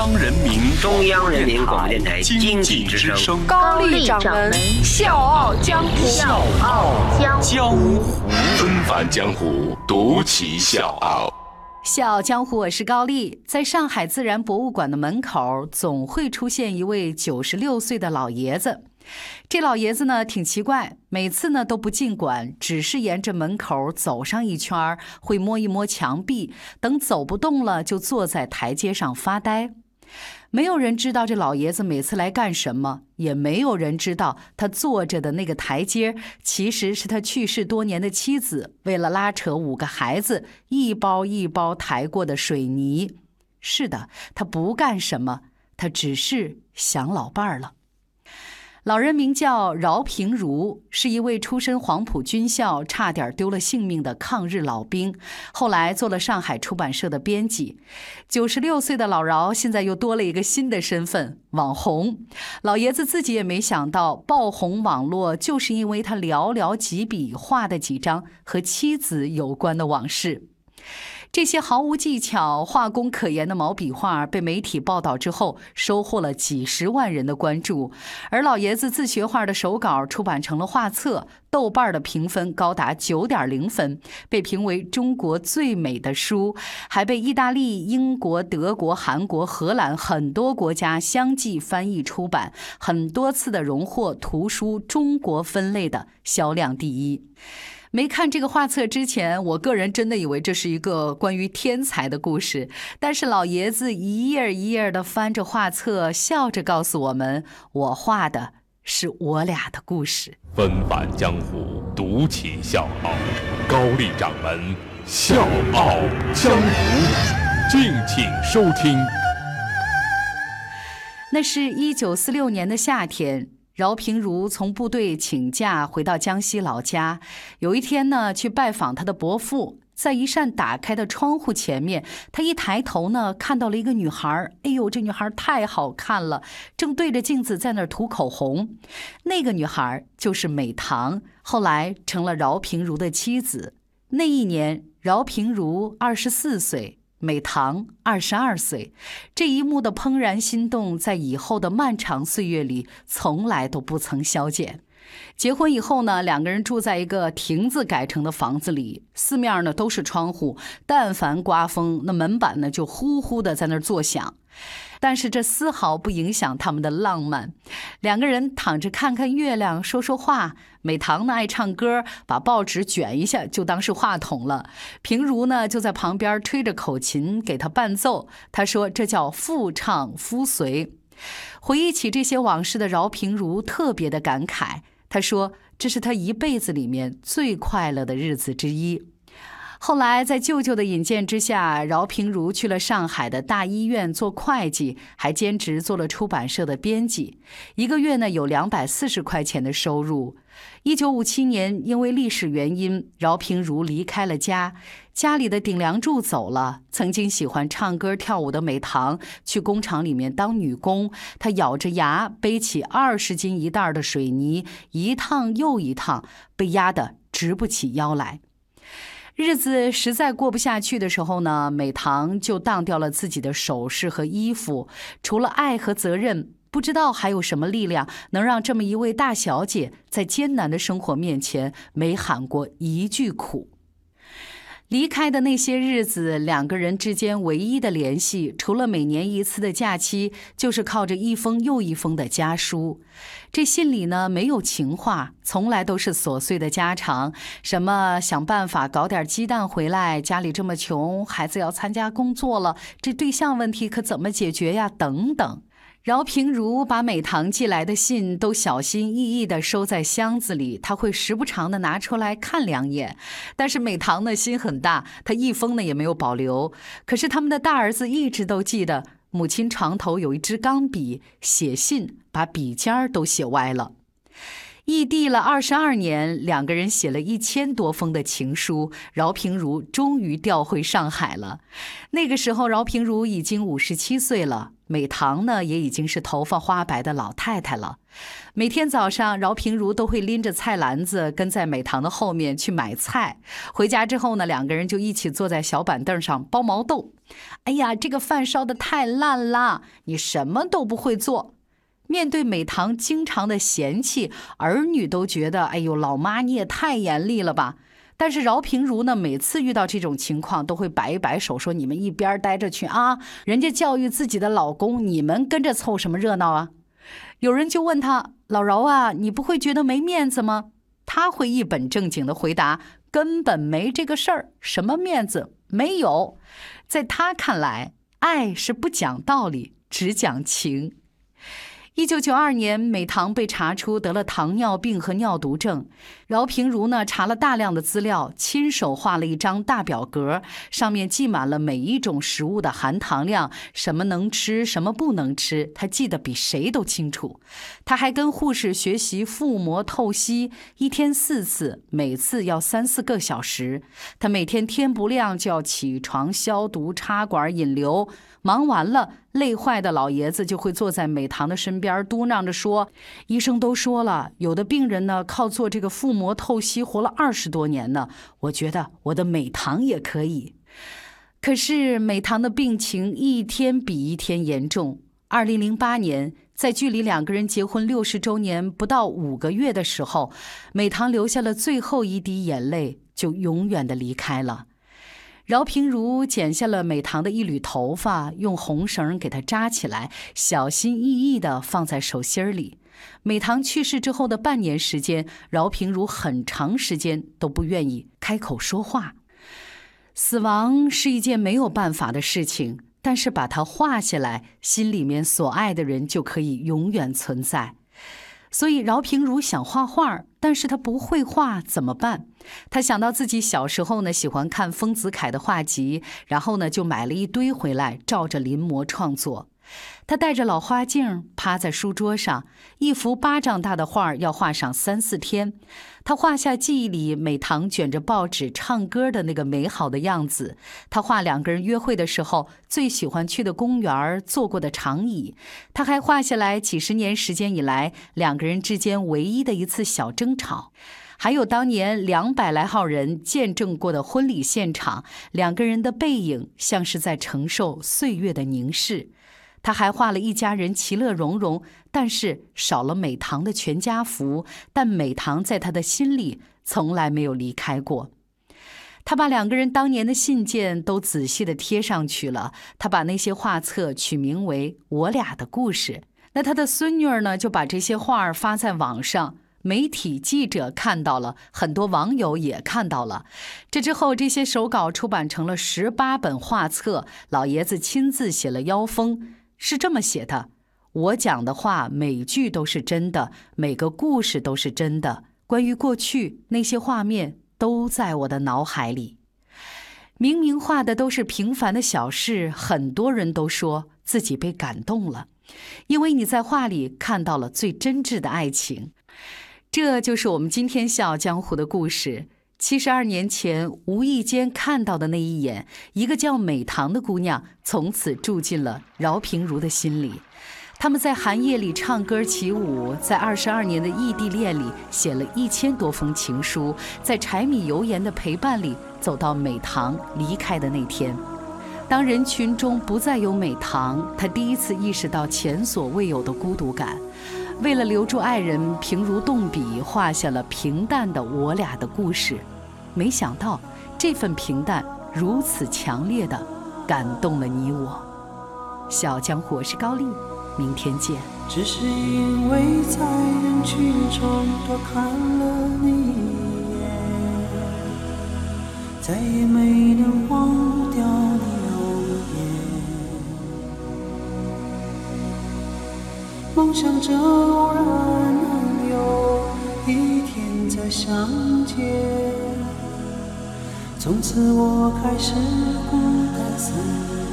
央人民中央人民广播电台经济之声高丽掌门笑傲江湖，笑傲江湖，纷繁江湖，独骑笑傲。笑傲江湖，我是高丽。在上海自然博物馆的门口，总会出现一位九十六岁的老爷子。这老爷子呢，挺奇怪，每次呢都不进馆，只是沿着门口走上一圈，会摸一摸墙壁，等走不动了，就坐在台阶上发呆。没有人知道这老爷子每次来干什么，也没有人知道他坐着的那个台阶其实是他去世多年的妻子为了拉扯五个孩子一包一包抬过的水泥。是的，他不干什么，他只是想老伴儿了。老人名叫饶平如，是一位出身黄埔军校、差点丢了性命的抗日老兵，后来做了上海出版社的编辑。九十六岁的老饶现在又多了一个新的身份——网红。老爷子自己也没想到，爆红网络就是因为他寥寥几笔画的几张和妻子有关的往事。这些毫无技巧、画工可言的毛笔画被媒体报道之后，收获了几十万人的关注。而老爷子自学画的手稿出版成了画册，豆瓣的评分高达九点零分，被评为中国最美的书，还被意大利、英国、德国、韩国、荷兰很多国家相继翻译出版，很多次的荣获图书中国分类的销量第一。没看这个画册之前，我个人真的以为这是一个关于天才的故事。但是老爷子一页一页的翻着画册，笑着告诉我们：“我画的是我俩的故事。”纷返江湖，独起笑傲。高丽掌门笑傲江湖，敬请收听。那是一九四六年的夏天。饶平如从部队请假回到江西老家，有一天呢，去拜访他的伯父，在一扇打开的窗户前面，他一抬头呢，看到了一个女孩。哎呦，这女孩太好看了，正对着镜子在那儿涂口红。那个女孩就是美棠，后来成了饶平如的妻子。那一年，饶平如二十四岁。美棠二十二岁，这一幕的怦然心动，在以后的漫长岁月里，从来都不曾消减。结婚以后呢，两个人住在一个亭子改成的房子里，四面呢都是窗户，但凡刮风，那门板呢就呼呼的在那儿作响。但是这丝毫不影响他们的浪漫。两个人躺着看看月亮，说说话。美棠呢爱唱歌，把报纸卷一下就当是话筒了。平如呢就在旁边吹着口琴给他伴奏。他说这叫夫唱夫随。回忆起这些往事的饶平如特别的感慨。他说这是他一辈子里面最快乐的日子之一。后来，在舅舅的引荐之下，饶平如去了上海的大医院做会计，还兼职做了出版社的编辑，一个月呢有两百四十块钱的收入。一九五七年，因为历史原因，饶平如离开了家，家里的顶梁柱走了。曾经喜欢唱歌跳舞的美棠去工厂里面当女工，她咬着牙背起二十斤一袋的水泥，一趟又一趟，被压得直不起腰来。日子实在过不下去的时候呢，美棠就当掉了自己的首饰和衣服。除了爱和责任，不知道还有什么力量能让这么一位大小姐在艰难的生活面前没喊过一句苦。离开的那些日子，两个人之间唯一的联系，除了每年一次的假期，就是靠着一封又一封的家书。这信里呢，没有情话，从来都是琐碎的家常，什么想办法搞点鸡蛋回来，家里这么穷，孩子要参加工作了，这对象问题可怎么解决呀？等等。饶平如把美棠寄来的信都小心翼翼地收在箱子里，他会时不常地拿出来看两眼。但是美棠的心很大，他一封呢也没有保留。可是他们的大儿子一直都记得，母亲床头有一支钢笔，写信把笔尖儿都写歪了。异地了二十二年，两个人写了一千多封的情书，饶平如终于调回上海了。那个时候，饶平如已经五十七岁了，美棠呢也已经是头发花白的老太太了。每天早上，饶平如都会拎着菜篮子跟在美棠的后面去买菜。回家之后呢，两个人就一起坐在小板凳上剥毛豆。哎呀，这个饭烧的太烂了，你什么都不会做。面对美棠经常的嫌弃，儿女都觉得：“哎呦，老妈你也太严厉了吧！”但是饶平如呢，每次遇到这种情况，都会摆一摆手说：“你们一边待着去啊！人家教育自己的老公，你们跟着凑什么热闹啊？”有人就问他：“老饶啊，你不会觉得没面子吗？”他会一本正经的回答：“根本没这个事儿，什么面子没有。”在他看来，爱是不讲道理，只讲情。一九九二年，美棠被查出得了糖尿病和尿毒症。饶平如呢，查了大量的资料，亲手画了一张大表格，上面记满了每一种食物的含糖量，什么能吃，什么不能吃，他记得比谁都清楚。他还跟护士学习腹膜透析，一天四次，每次要三四个小时。他每天天不亮就要起床消毒、插管、引流。忙完了，累坏的老爷子就会坐在美棠的身边，嘟囔着说：“医生都说了，有的病人呢靠做这个腹膜透析活了二十多年呢。我觉得我的美棠也可以。”可是美棠的病情一天比一天严重。二零零八年，在距离两个人结婚六十周年不到五个月的时候，美棠流下了最后一滴眼泪，就永远的离开了。饶平如剪下了美棠的一缕头发，用红绳给她扎起来，小心翼翼地放在手心里。美棠去世之后的半年时间，饶平如很长时间都不愿意开口说话。死亡是一件没有办法的事情，但是把它画下来，心里面所爱的人就可以永远存在。所以饶平如想画画，但是他不会画，怎么办？他想到自己小时候呢，喜欢看丰子恺的画集，然后呢就买了一堆回来，照着临摹创作。他戴着老花镜，趴在书桌上，一幅巴掌大的画要画上三四天。他画下记忆里美棠卷着报纸唱歌的那个美好的样子。他画两个人约会的时候最喜欢去的公园、坐过的长椅。他还画下来几十年时间以来两个人之间唯一的一次小争吵，还有当年两百来号人见证过的婚礼现场，两个人的背影像是在承受岁月的凝视。他还画了一家人其乐融融，但是少了美棠的全家福。但美棠在他的心里从来没有离开过。他把两个人当年的信件都仔细的贴上去了。他把那些画册取名为《我俩的故事》。那他的孙女儿呢，就把这些画儿发在网上。媒体记者看到了，很多网友也看到了。这之后，这些手稿出版成了十八本画册。老爷子亲自写了腰封。是这么写的：我讲的话每句都是真的，每个故事都是真的。关于过去那些画面都在我的脑海里。明明画的都是平凡的小事，很多人都说自己被感动了，因为你在画里看到了最真挚的爱情。这就是我们今天《笑傲江湖》的故事。七十二年前，无意间看到的那一眼，一个叫美棠的姑娘，从此住进了饶平如的心里。他们在寒夜里唱歌起舞，在二十二年的异地恋里写了一千多封情书，在柴米油盐的陪伴里走到美棠离开的那天。当人群中不再有美棠，他第一次意识到前所未有的孤独感。为了留住爱人，平如动笔画下了平淡的我俩的故事。没想到，这份平淡如此强烈的感动了你我。小江湖，我是高丽，明天见。只是因为在人群中多看了你一眼，再也没能忘掉你。梦想着偶然能有一天再相见，从此我开始孤单思念。